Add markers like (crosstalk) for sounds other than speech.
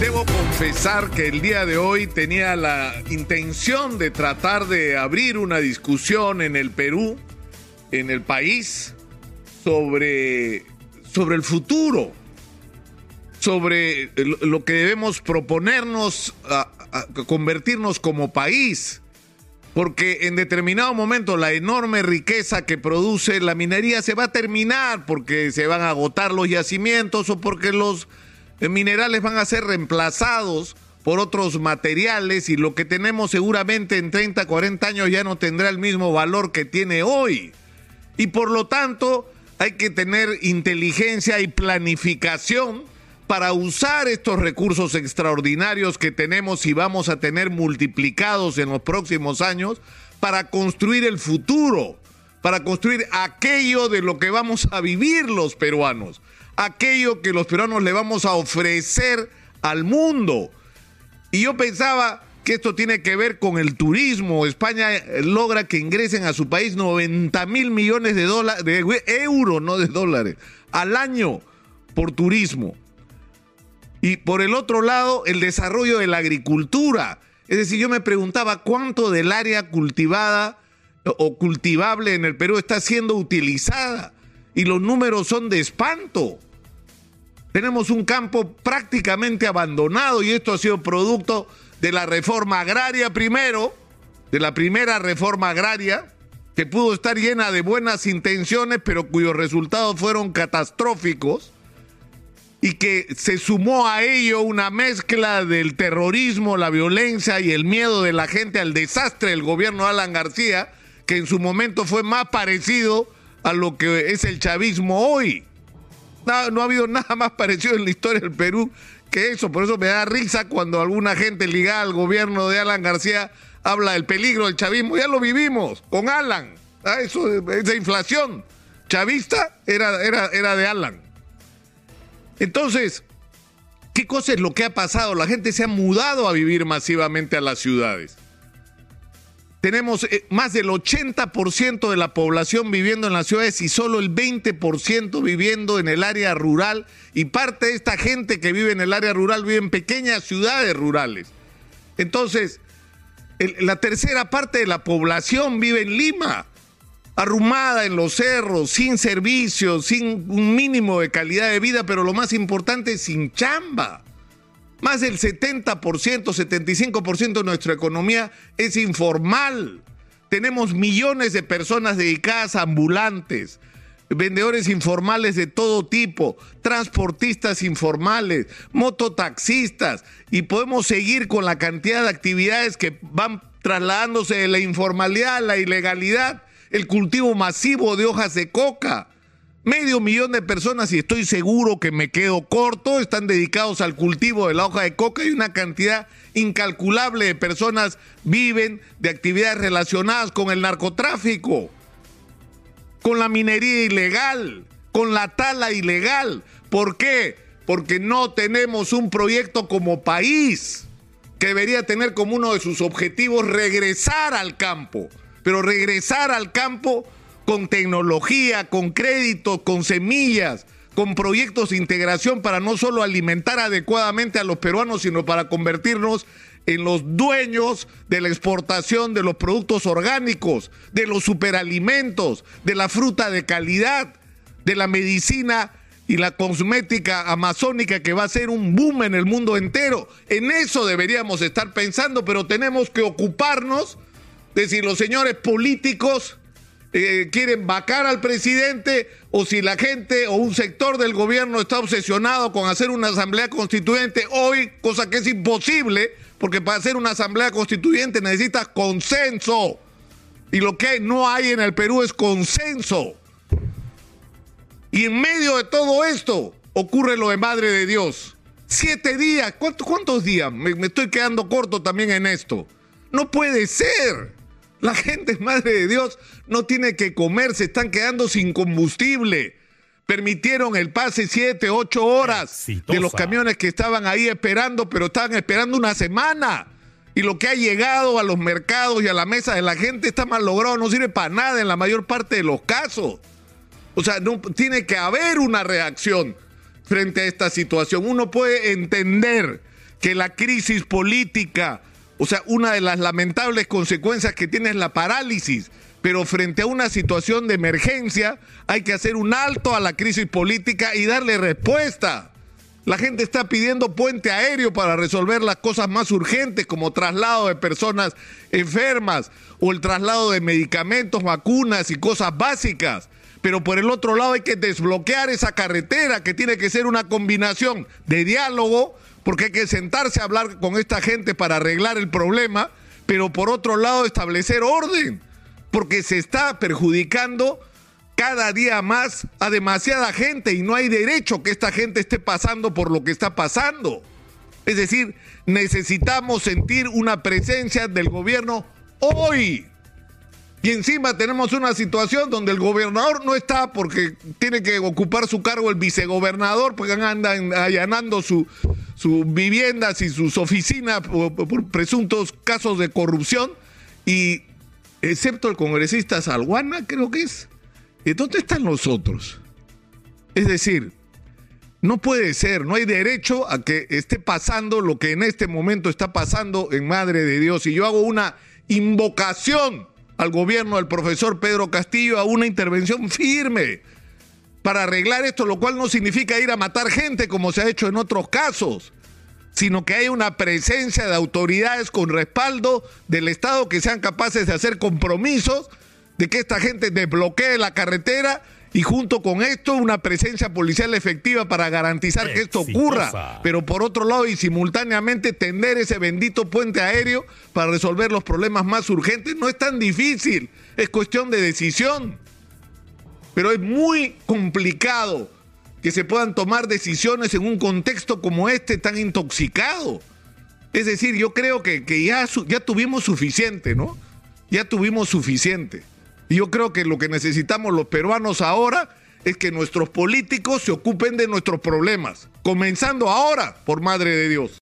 Debo confesar que el día de hoy tenía la intención de tratar de abrir una discusión en el Perú, en el país, sobre, sobre el futuro, sobre lo que debemos proponernos a, a convertirnos como país. Porque en determinado momento la enorme riqueza que produce la minería se va a terminar porque se van a agotar los yacimientos o porque los minerales van a ser reemplazados por otros materiales y lo que tenemos seguramente en 30, 40 años ya no tendrá el mismo valor que tiene hoy. Y por lo tanto hay que tener inteligencia y planificación para usar estos recursos extraordinarios que tenemos y vamos a tener multiplicados en los próximos años para construir el futuro, para construir aquello de lo que vamos a vivir los peruanos aquello que los peruanos le vamos a ofrecer al mundo. Y yo pensaba que esto tiene que ver con el turismo. España logra que ingresen a su país 90 mil millones de, dólares, de euros, no de dólares, al año por turismo. Y por el otro lado, el desarrollo de la agricultura. Es decir, yo me preguntaba cuánto del área cultivada o cultivable en el Perú está siendo utilizada. Y los números son de espanto. Tenemos un campo prácticamente abandonado y esto ha sido producto de la reforma agraria primero, de la primera reforma agraria, que pudo estar llena de buenas intenciones, pero cuyos resultados fueron catastróficos, y que se sumó a ello una mezcla del terrorismo, la violencia y el miedo de la gente al desastre del gobierno de Alan García, que en su momento fue más parecido a lo que es el chavismo hoy. No, ha habido (laughs) nada más parecido en la historia del Perú que eso. Por eso me da risa cuando alguna gente ligada al gobierno de Alan García habla del peligro del chavismo. Ya lo vivimos con Alan. ¿ah? Eso, esa inflación chavista era, era, era de Alan. Entonces, ¿qué cosa es lo que ha pasado? La gente se ha mudado a vivir masivamente a las ciudades. Tenemos eh, más del 80% de la población viviendo en las ciudades y solo el 20% viviendo en el área rural. Y parte de esta gente que vive en el área rural vive en pequeñas ciudades rurales. Entonces, la tercera parte de la población vive en Lima, arrumada en los cerros, sin servicios, sin un mínimo de calidad de vida, pero lo más importante, sin chamba. Más del 70%, 75% de nuestra economía es informal. Tenemos millones de personas dedicadas a ambulantes, vendedores informales de todo tipo, transportistas informales, mototaxistas, y podemos seguir con la cantidad de actividades que van trasladándose de la informalidad a la ilegalidad, el cultivo masivo de hojas de coca Medio millón de personas, y estoy seguro que me quedo corto, están dedicados al cultivo de la hoja de coca y una cantidad incalculable de personas viven de actividades relacionadas con el narcotráfico, con la minería ilegal, con la tala ilegal. ¿Por qué? Porque no tenemos un proyecto como país que debería tener como uno de sus objetivos regresar al campo, pero regresar al campo con tecnología, con créditos, con semillas, con proyectos de integración para no solo alimentar adecuadamente a los peruanos, sino para convertirnos en los dueños de la exportación de los productos orgánicos, de los superalimentos, de la fruta de calidad, de la medicina y la cosmética amazónica que va a ser un boom en el mundo entero. En eso deberíamos estar pensando, pero tenemos que ocuparnos de si los señores políticos eh, quieren vacar al presidente o si la gente o un sector del gobierno está obsesionado con hacer una asamblea constituyente hoy, cosa que es imposible, porque para hacer una asamblea constituyente necesitas consenso. Y lo que no hay en el Perú es consenso. Y en medio de todo esto ocurre lo de Madre de Dios. Siete días, ¿cuántos, cuántos días? me estoy quedando corto también en esto. No puede ser. La gente, madre de Dios, no tiene que comer, se están quedando sin combustible. Permitieron el pase siete, ocho horas de los camiones que estaban ahí esperando, pero estaban esperando una semana. Y lo que ha llegado a los mercados y a la mesa de la gente está mal logrado, no sirve para nada en la mayor parte de los casos. O sea, no, tiene que haber una reacción frente a esta situación. Uno puede entender que la crisis política, o sea, una de las lamentables consecuencias que tiene es la parálisis. Pero frente a una situación de emergencia hay que hacer un alto a la crisis política y darle respuesta. La gente está pidiendo puente aéreo para resolver las cosas más urgentes como traslado de personas enfermas o el traslado de medicamentos, vacunas y cosas básicas. Pero por el otro lado hay que desbloquear esa carretera que tiene que ser una combinación de diálogo, porque hay que sentarse a hablar con esta gente para arreglar el problema, pero por otro lado establecer orden, porque se está perjudicando cada día más a demasiada gente y no hay derecho que esta gente esté pasando por lo que está pasando. Es decir, necesitamos sentir una presencia del gobierno hoy. Y encima tenemos una situación donde el gobernador no está porque tiene que ocupar su cargo el vicegobernador, porque andan allanando sus viviendas y sus oficinas por, presuntos casos de corrupción. Y excepto el congresista Salguana, creo que es, ¿Y dónde están los otros? Es decir, no puede ser, no hay derecho a que esté pasando lo que en este momento está pasando en Madre de Dios. Y yo hago una invocación al gobierno del profesor Pedro Castillo a una intervención firme para arreglar esto, lo cual no significa ir a matar gente como se ha hecho en otros casos, sino que hay una presencia de autoridades con respaldo del Estado que sean capaces de hacer compromisos de que esta gente desbloquee la carretera y junto con esto una presencia policial efectiva para garantizar que esto ocurra, pero por otro lado y simultáneamente tender ese bendito puente aéreo para resolver los problemas más urgentes no es tan difícil, es cuestión de decisión. Pero es muy complicado que se puedan tomar decisiones en un contexto como este tan intoxicado. Es decir, yo creo que, que ya, ya tuvimos suficiente, ¿no? Ya tuvimos suficiente. Y yo creo que lo que necesitamos los peruanos ahora es que nuestros políticos se ocupen de nuestros problemas, comenzando ahora, por Madre de Dios.